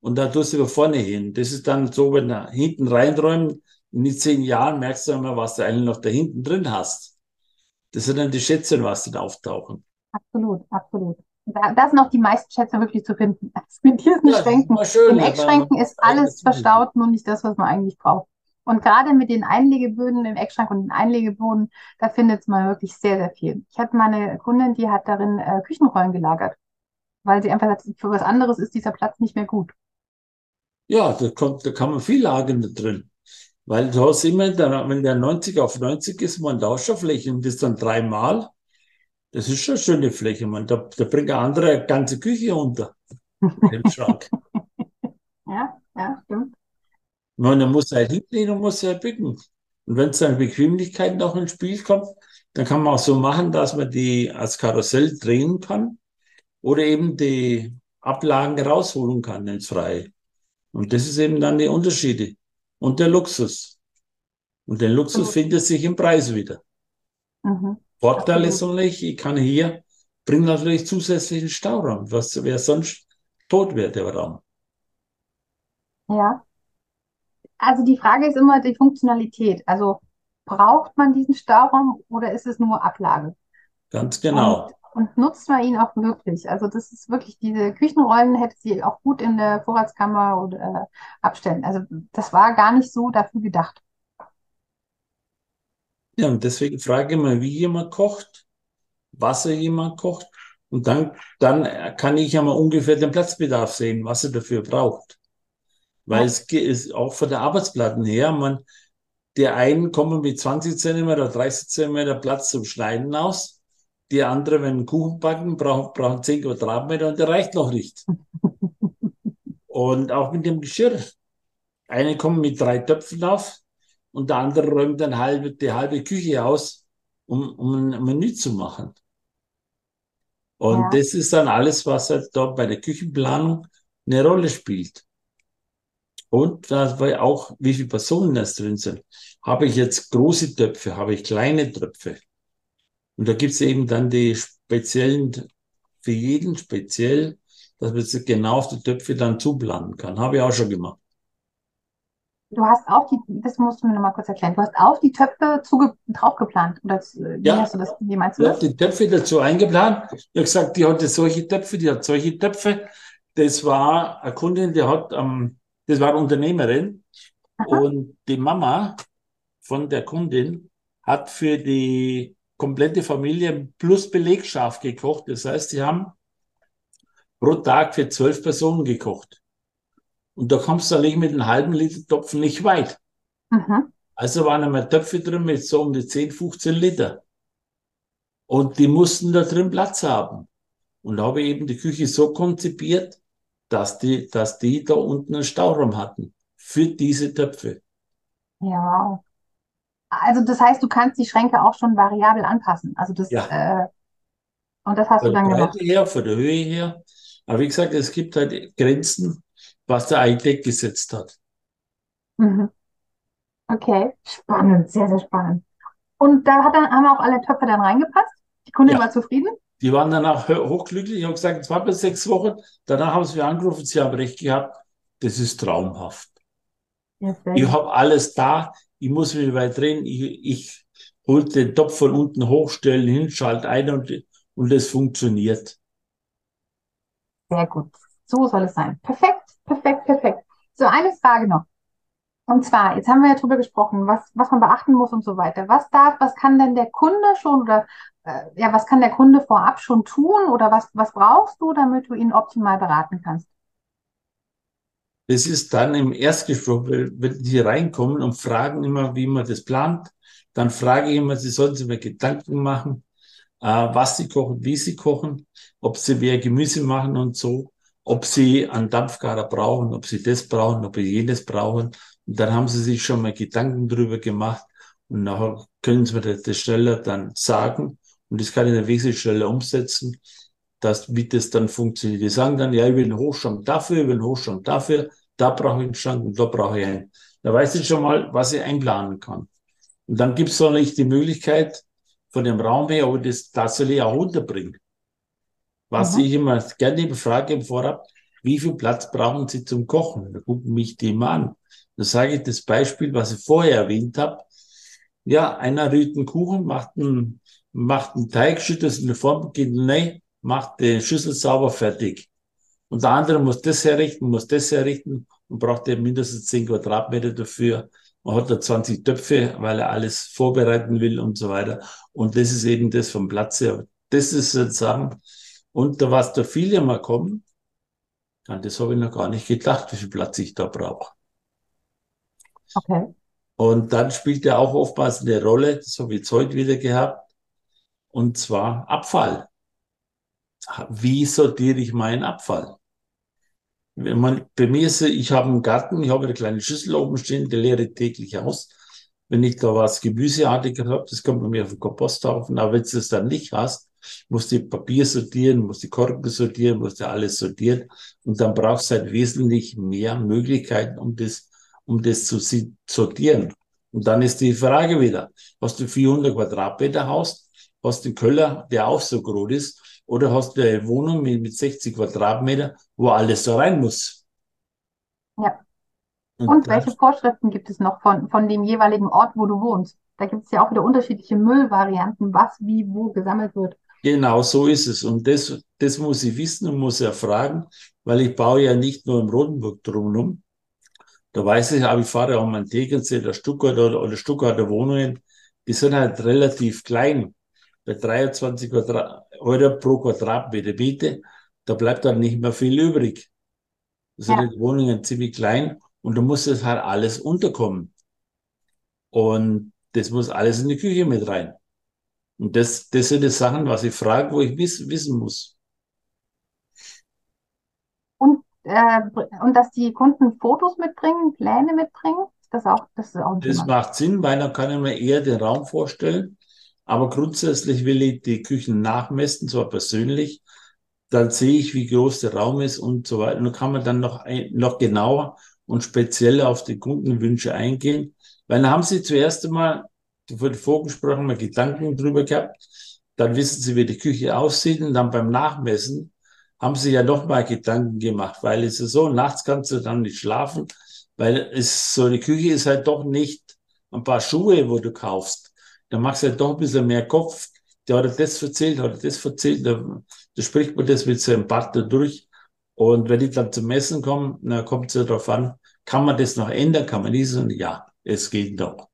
Und da tust du über vorne hin. Das ist dann so, wenn du hinten reinräumen, in den zehn Jahren merkst du immer, was du eigentlich noch da hinten drin hast. Das sind dann die Schätze, was dann auftauchen. Absolut, absolut. Da, da sind noch die meisten Schätze wirklich zu finden. Mit diesen ja, Schränken. Schön, In Eckschränken ist alles verstaut, nur nicht das, was man eigentlich braucht. Und gerade mit den Einlegeböden im Eckschrank und den Einlegeboden, da findet man wirklich sehr, sehr viel. Ich hatte mal eine Kundin, die hat darin äh, Küchenrollen gelagert, weil sie einfach sagt, für was anderes ist dieser Platz nicht mehr gut. Ja, da, kommt, da kann man viel lagern da drin. Weil du hast immer, wenn der 90 auf 90 ist, man Lauscherfläche und das dann dreimal. Das ist schon eine schöne Fläche, man. Da, da bringt eine andere ganze Küche unter. Im Schrank. ja, ja, stimmt. Man, muss halt hinlegen und muss halt bücken. Und wenn es dann Bequemlichkeit noch ins Spiel kommt, dann kann man auch so machen, dass man die als Karussell drehen kann oder eben die Ablagen rausholen kann ins Freie. Und das ist eben dann die Unterschiede. Und der Luxus. Und der Luxus mhm. findet sich im Preis wieder. Mhm. Vorteil ist nämlich, ich kann hier, bringen natürlich zusätzlichen Stauraum, was wäre sonst tot wäre, der Raum. Ja. Also die Frage ist immer die Funktionalität. Also braucht man diesen Stauraum oder ist es nur Ablage? Ganz genau. Und, und nutzt man ihn auch wirklich? Also das ist wirklich, diese Küchenrollen hätte sie auch gut in der Vorratskammer oder äh, abstellen. Also das war gar nicht so dafür gedacht. Ja, und deswegen frage ich mal, wie jemand kocht, was er jemand kocht. Und dann, dann kann ich ja mal ungefähr den Platzbedarf sehen, was er dafür braucht. Weil es ist auch von der Arbeitsplatten her, man, der einen kommen mit 20 Zentimeter, 30 Zentimeter Platz zum Schneiden aus. Die andere, wenn einen Kuchen backen, brauchen, brauchen 10 Quadratmeter und der reicht noch nicht. und auch mit dem Geschirr. Eine kommt mit drei Töpfen auf und der andere räumt dann halbe, die halbe Küche aus, um, um ein Menü zu machen. Und ja. das ist dann alles, was halt dort bei der Küchenplanung eine Rolle spielt. Und da war auch, wie viele Personen das drin sind. Habe ich jetzt große Töpfe, habe ich kleine Töpfe. Und da gibt es eben dann die speziellen, für jeden speziell, dass man genau auf die Töpfe dann zuplanen kann. Habe ich auch schon gemacht. Du hast auch die, das musst du mir nochmal kurz erklären, du hast auch die Töpfe zuge, draufgeplant. Oder wie ja. hast du das, wie meinst du ja, das? die Töpfe dazu eingeplant. Ich habe gesagt, die hatte solche Töpfe, die hat solche Töpfe. Das war eine Kundin, die hat, ähm, das war Unternehmerin. Aha. Und die Mama von der Kundin hat für die komplette Familie plus Belegschaft gekocht. Das heißt, sie haben pro Tag für zwölf Personen gekocht. Und da kommst du eigentlich mit einem halben Liter Topfen nicht weit. Mhm. Also waren einmal Töpfe drin mit so um die 10, 15 Liter. Und die mussten da drin Platz haben. Und da habe ich eben die Küche so konzipiert, dass die, dass die da unten einen Stauraum hatten. Für diese Töpfe. Ja. Also das heißt, du kannst die Schränke auch schon variabel anpassen. Also das, ja. äh, und das hast von du dann gemacht. Von der Breite her, von der Höhe her. Aber wie gesagt, es gibt halt Grenzen, was der Eidec gesetzt hat. Mhm. Okay, spannend, sehr, sehr spannend. Und da hat dann, haben auch alle Töpfe dann reingepasst? Die Kunde ja. war zufrieden? Die waren danach hochglücklich. Ich habe gesagt, es war bis sechs Wochen. Danach haben sie mir angerufen, sie haben recht gehabt. Das ist traumhaft. Ja, ich habe alles da. Ich muss mich weit drehen. Ich, ich hole den Topf von unten hochstellen, hinschalte ein und, und es funktioniert. Sehr gut. So soll es sein. Perfekt. Perfekt, perfekt. So, eine Frage noch. Und zwar, jetzt haben wir ja drüber gesprochen, was, was man beachten muss und so weiter. Was darf, was kann denn der Kunde schon oder äh, ja, was kann der Kunde vorab schon tun oder was, was brauchst du, damit du ihn optimal beraten kannst? Das ist dann im Erstgespräch, wenn die reinkommen und fragen immer, wie man das plant, dann frage ich immer, sie sollen sich mir Gedanken machen, äh, was sie kochen, wie sie kochen, ob sie mehr Gemüse machen und so ob sie einen Dampfgarer brauchen, ob sie das brauchen, ob sie jenes brauchen. Und dann haben sie sich schon mal Gedanken drüber gemacht und nachher können sie mir das schneller dann sagen und das kann ich dann wesentlich schneller umsetzen, dass, wie das dann funktioniert. Die sagen dann, ja, ich will einen Hochschrank dafür, ich will einen Hochschrank dafür, da brauche ich einen Schrank und da brauche ich einen. Da weiß ich schon mal, was ich einplanen kann. Und dann gibt es noch nicht die Möglichkeit von dem Raum her, ob ich das tatsächlich auch unterbringe. Was mhm. ich immer gerne frage im Vorab, wie viel Platz brauchen Sie zum Kochen? Da gucken mich die immer an. Da sage ich das Beispiel, was ich vorher erwähnt habe. Ja, einer rührt einen Kuchen, macht einen, macht einen Teig, schüttet es in die Form, geht rein, macht die Schüssel sauber fertig. Und der andere muss das herrichten, muss das herrichten und braucht er mindestens 10 Quadratmeter dafür. Man hat da 20 Töpfe, weil er alles vorbereiten will und so weiter. Und das ist eben das vom Platz her. Das ist sozusagen und da was da viele mal kommen, an das habe ich noch gar nicht gedacht, wie viel Platz ich da brauche. Okay. Und dann spielt ja auch oftmals eine Rolle, das habe ich jetzt heute wieder gehabt, und zwar Abfall. Wie sortiere ich meinen Abfall? Wenn man, bei mir ist ich habe einen Garten, ich habe eine kleine Schüssel oben stehen, die leere täglich aus. Wenn ich da was Gemüseartiges habe, das kommt bei mir auf den Komposthaufen, aber wenn du es dann nicht hast, muss die Papier sortieren, muss die Korken sortieren, muss ja alles sortieren. Und dann brauchst du halt wesentlich mehr Möglichkeiten, um das, um das zu sortieren. Und dann ist die Frage wieder, hast du 400 Quadratmeter Haus, hast du einen Köller, der auch so groß ist, oder hast du eine Wohnung mit, mit 60 Quadratmeter, wo alles so rein muss? Ja. Und, Und welche Vorschriften gibt es noch von, von dem jeweiligen Ort, wo du wohnst? Da gibt es ja auch wieder unterschiedliche Müllvarianten, was wie wo gesammelt wird. Genau so ist es. Und das, das muss ich wissen und muss erfragen, weil ich baue ja nicht nur im Rotenburg drumherum. Da weiß ich, aber ich fahre auch mal Tegernsee, der Stuttgart oder, oder Stuttgarter Wohnungen, die sind halt relativ klein. Bei 23 Quadrat Euro pro Quadratmeter Miete, da bleibt dann nicht mehr viel übrig. Da sind Ja. die Wohnungen ziemlich klein und da muss das halt alles unterkommen. Und das muss alles in die Küche mit rein. Und das, das sind die Sachen, was ich frage, wo ich wiss, wissen muss. Und, äh, und dass die Kunden Fotos mitbringen, Pläne mitbringen, ist das auch, das ist auch Das macht Sinn, weil dann kann ich mir eher den Raum vorstellen. Aber grundsätzlich will ich die Küchen nachmessen, zwar persönlich. Dann sehe ich, wie groß der Raum ist und so weiter. Und dann kann man dann noch, ein, noch genauer und speziell auf die Kundenwünsche eingehen. Weil dann haben Sie zuerst einmal, wurde vorgesprochen, mal Gedanken drüber gehabt. Dann wissen Sie, wie die Küche aussieht. Und dann beim Nachmessen haben Sie ja noch mal Gedanken gemacht, weil es ist so, nachts kannst du dann nicht schlafen, weil es so, die Küche ist halt doch nicht ein paar Schuhe, wo du kaufst. Da machst du halt doch ein bisschen mehr Kopf. Der hat das erzählt, hat das erzählt, da, da spricht man das mit seinem Partner durch. Und wenn die dann zum Messen kommen, dann kommt es ja darauf an, kann man das noch ändern, kann man nicht sagen, ja, es geht noch.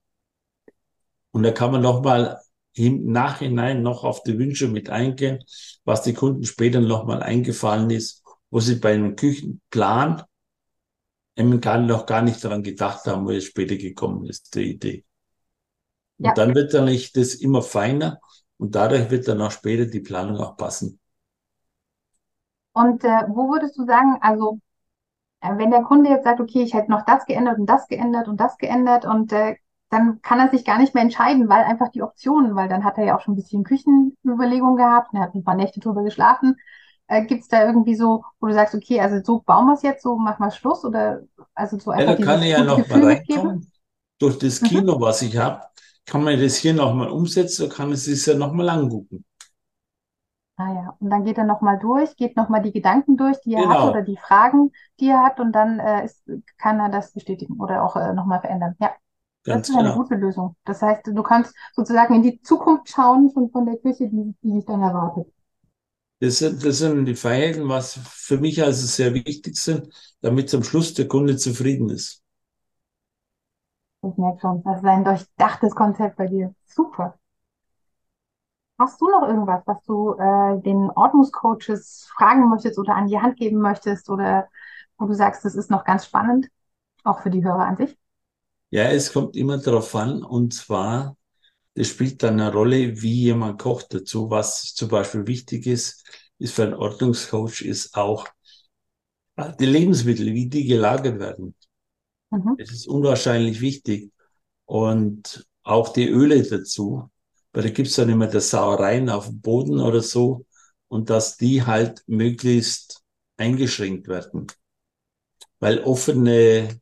Und da kann man noch mal im Nachhinein noch auf die Wünsche mit eingehen, was die Kunden später noch mal eingefallen ist, wo sie bei einem Küchenplan eben gar, noch gar nicht daran gedacht haben, wo es später gekommen ist, die Idee. Und Ja. dann wird dann nicht das immer feiner und dadurch wird dann auch später die Planung auch passen. Und äh, wo würdest du sagen, also äh, wenn der Kunde jetzt sagt, okay, ich hätte noch das geändert und das geändert und das geändert und äh, dann kann er sich gar nicht mehr entscheiden, weil einfach die Optionen, weil dann hat er ja auch schon ein bisschen Küchenüberlegungen gehabt, und er hat ein paar Nächte drüber geschlafen. Äh, gibt es da irgendwie so, wo du sagst, okay, also so bauen wir es jetzt, so machen wir Schluss oder also so Ja, einfach da kann ich ja noch mal reinkommen. Durch das Mhm. Kino, was ich habe, kann man das hier noch mal umsetzen, da kann es sich ja noch mal angucken. Ah ja, und dann geht er nochmal durch, geht nochmal die Gedanken durch, die er hat Genau. oder die Fragen, die er hat und dann äh, ist, kann er das bestätigen oder auch äh, nochmal verändern. Ja, das Ganz ist eine genau. gute Lösung. Das heißt, du kannst sozusagen in die Zukunft schauen von, von der Küche, die, die dich dann erwartet. Das sind, das sind die Freiheiten, was für mich also sehr wichtig sind, damit zum Schluss der Kunde zufrieden ist. Ich merke schon, das ist ein durchdachtes Konzept bei dir. Super. Hast du noch irgendwas, was du äh, den Ordnungscoaches fragen möchtest oder an die Hand geben möchtest oder wo du sagst, das ist noch ganz spannend, auch für die Hörer an sich? Ja, es kommt immer darauf an, und zwar, das spielt dann eine Rolle, wie jemand kocht dazu. Was zum Beispiel wichtig ist, ist für einen Ordnungscoach, ist auch äh, die Lebensmittel, wie die gelagert werden. Mhm. Es ist unwahrscheinlich wichtig. Und auch die Öle dazu, weil da gibt's dann immer das Sauereien auf dem Boden oder so, und dass die halt möglichst eingeschränkt werden. Weil offene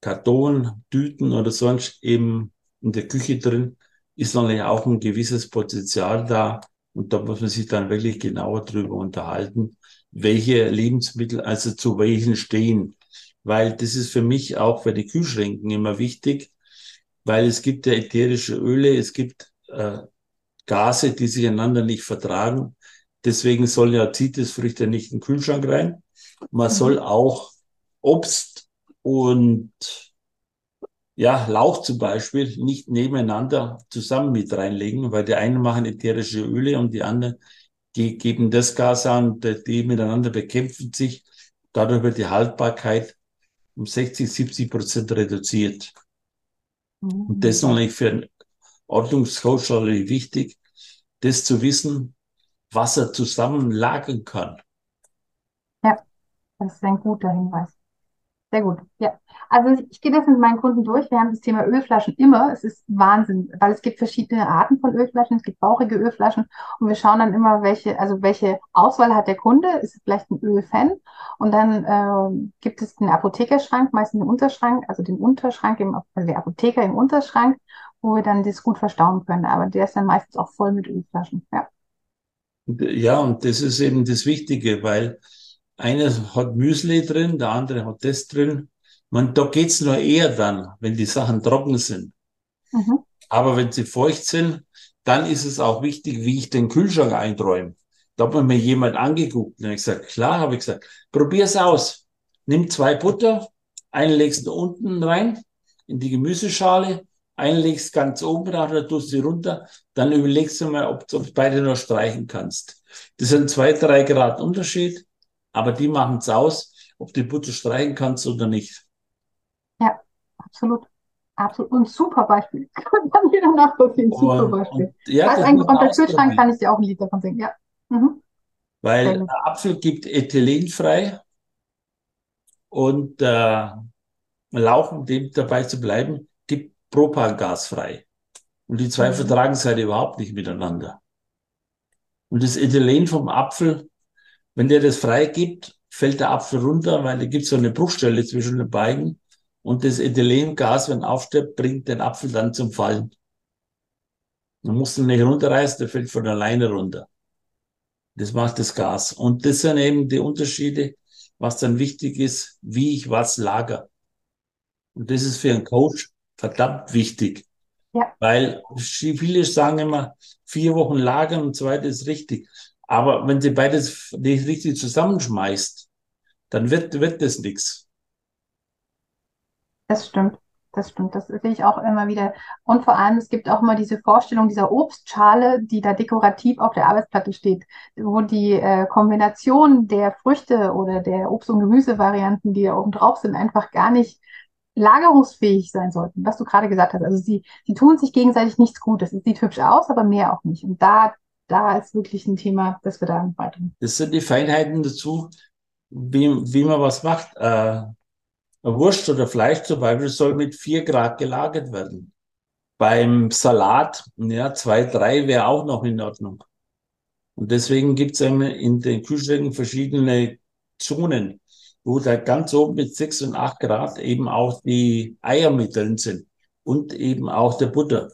Karton, Tüten oder sonst eben in der Küche drin ist natürlich auch ein gewisses Potenzial da. Und da muss man sich dann wirklich genauer drüber unterhalten, welche Lebensmittel also zu welchen stehen. Weil das ist für mich auch bei den Kühlschränken immer wichtig, weil es gibt ja ätherische Öle, es gibt äh, Gase, die sich einander nicht vertragen. Deswegen sollen ja Zitrusfrüchte nicht in den Kühlschrank rein. Man Mhm. soll auch Obst und ja, Lauch zum Beispiel nicht nebeneinander zusammen mit reinlegen, weil die einen machen ätherische Öle und die anderen ge geben das Gas an, die miteinander bekämpfen sich. Dadurch wird die Haltbarkeit um 60, 70 Prozent reduziert. Und das ist Mhm. natürlich für einen Ordnungscoach wichtig, das zu wissen, was er zusammen lagern kann. Ja, das ist ein guter Hinweis. Sehr gut. Ja. Also ich, ich gehe das mit meinen Kunden durch. Wir haben das Thema Ölflaschen immer. Es ist Wahnsinn, weil es gibt verschiedene Arten von Ölflaschen. Es gibt bauchige Ölflaschen und wir schauen dann immer, welche, also welche Auswahl hat der Kunde? Ist es vielleicht ein Ölfan? Und dann ähm, gibt es den Apothekerschrank, meistens den Unterschrank, also den Unterschrank, im, also der Apotheker im Unterschrank, wo wir dann das gut verstauen können. Aber der ist dann meistens auch voll mit Ölflaschen. Ja. Äh, Ja, und das ist eben das Wichtige, weil einer hat Müsli drin, der andere hat das drin. Man, da geht's nur eher dann, wenn die Sachen trocken sind. Mhm. Aber wenn sie feucht sind, dann ist es auch wichtig, wie ich den Kühlschrank einträume. Da hat mir jemand angeguckt und ich gesagt, klar, habe ich gesagt, probier's aus. Nimm zwei Butter, eine legst du unten rein in die Gemüseschale, einen legst ganz oben drauf, dann tust du sie runter, dann überlegst du mal, ob du beide noch streichen kannst. Das sind zwei, drei Grad Unterschied, aber die machen es aus, ob die Butter streichen kannst oder nicht. Ja, absolut. Absolut. Und super Beispiel. Kann jeder nachvollziehen. Super und, Beispiel. Und, ja, das ein, und der Kühlschrank kann ich dir auch ein Lied davon singen. Ja. Mhm. Weil der Apfel gibt Ethylen frei und äh, Lauch, um dem dabei zu bleiben, gibt Propangas frei. Und die zwei mhm. vertragen sich halt überhaupt nicht miteinander. Und das Ethylen vom Apfel, wenn der das frei gibt, fällt der Apfel runter, weil da gibt so eine Bruchstelle zwischen den beiden. Und das Ethylengas, wenn aufstirbt, bringt den Apfel dann zum Fallen. Man muss ihn nicht runterreißen, der fällt von alleine runter. Das macht das Gas. Und das sind eben die Unterschiede, was dann wichtig ist, wie ich was lager. Und das ist für einen Coach verdammt wichtig. Ja. Weil viele sagen immer, vier Wochen lagern und weiter ist richtig. Aber wenn sie beides nicht richtig zusammenschmeißt, dann wird, wird das nichts. Das stimmt. Das stimmt, das sehe ich auch immer wieder. Und vor allem, es gibt auch immer diese Vorstellung dieser Obstschale, die da dekorativ auf der Arbeitsplatte steht, wo die äh, Kombination der Früchte oder der Obst- und Gemüsevarianten, die da oben drauf sind, einfach gar nicht lagerungsfähig sein sollten, was du gerade gesagt hast. Also sie, sie tun sich gegenseitig nichts Gutes. Es sieht hübsch aus, aber mehr auch nicht. Und da, da ist wirklich ein Thema, das wir da weiter. Das sind die Feinheiten dazu, wie, wie man was macht. Äh, Wurst oder Fleisch zum Beispiel soll mit vier Grad gelagert werden. Beim Salat, ja, zwei, drei wäre auch noch in Ordnung. Und deswegen gibt es in den Kühlschränken verschiedene Zonen wo da ganz oben mit 6 und 8 Grad eben auch die Eier mit drin sind und eben auch der Butter.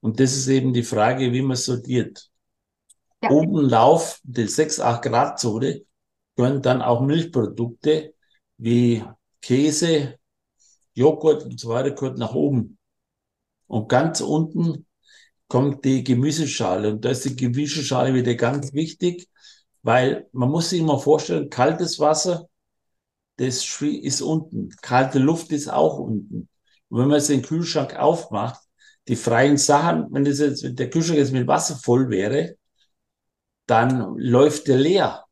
Und das ist eben die Frage, wie man sortiert. Ja. Oben der 6, 8 Grad Zone können dann auch Milchprodukte wie Käse, Joghurt und so weiter gehört nach oben. Und ganz unten kommt die Gemüseschale. Und da ist die Gemüseschale wieder ganz wichtig, weil man muss sich immer vorstellen, kaltes Wasser das ist unten. Kalte Luft ist auch unten. Und wenn man jetzt den Kühlschrank aufmacht, die freien Sachen, wenn, das jetzt, wenn der Kühlschrank jetzt mit Wasser voll wäre, dann läuft der leer.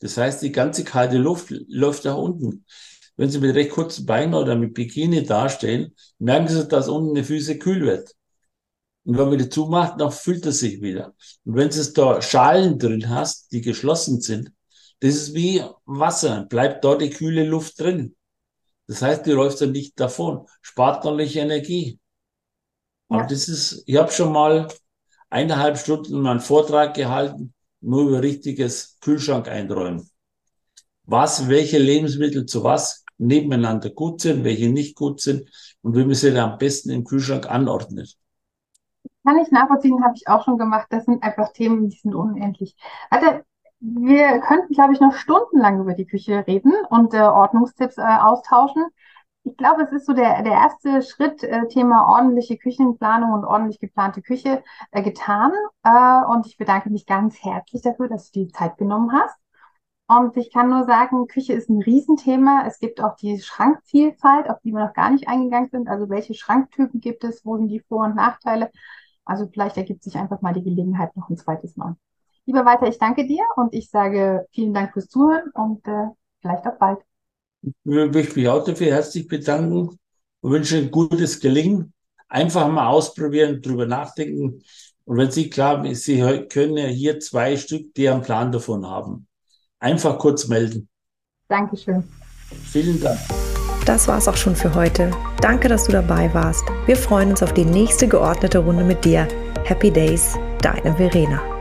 Das heißt, die ganze kalte Luft läuft nach unten. Wenn Sie mit recht kurzen Beinen oder mit Bikini dastehen, merken Sie, dass unten die Füße kühl wird. Und wenn man die zumacht, dann füllt er sich wieder. Und wenn du da Schalen drin hast, die geschlossen sind, das ist wie Wasser, bleibt dort die kühle Luft drin. Das heißt, die läuft dann nicht davon, spart natürlich Energie. Aber ja. das ist, ich habe schon mal eineinhalb Stunden meinen Vortrag gehalten, nur über richtiges Kühlschrank einräumen. Was, welche Lebensmittel zu was nebeneinander gut sind, welche nicht gut sind und wie man sie dann am besten im Kühlschrank anordnet. Kann ich nachvollziehen, habe ich auch schon gemacht. Das sind einfach Themen, die sind unendlich. Warte, wir könnten, glaube ich, noch stundenlang über die Küche reden und äh, Ordnungstipps äh, austauschen. Ich glaube, es ist so der, der erste Schritt, äh, Thema ordentliche Küchenplanung und ordentlich geplante Küche äh, getan. Äh, und ich bedanke mich ganz herzlich dafür, dass du die Zeit genommen hast. Und ich kann nur sagen, Küche ist ein Riesenthema. Es gibt auch die Schrankvielfalt, auf die wir noch gar nicht eingegangen sind. Also welche Schranktypen gibt es? Wo sind die Vor- und Nachteile? Also vielleicht ergibt sich einfach mal die Gelegenheit noch ein zweites Mal. Lieber Walter, ich danke dir und ich sage vielen Dank fürs Zuhören und äh, vielleicht auch bald. Ich möchte mich auch dafür herzlich bedanken und wünsche ein gutes Gelingen. Einfach mal ausprobieren, drüber nachdenken. Und wenn Sie glauben, Sie können ja hier zwei Stück, die einen Plan davon haben. Einfach kurz melden. Dankeschön. Vielen Dank. Das war's auch schon für heute. Danke, dass du dabei warst. Wir freuen uns auf die nächste geordnete Runde mit dir. Happy Days, deine Verena.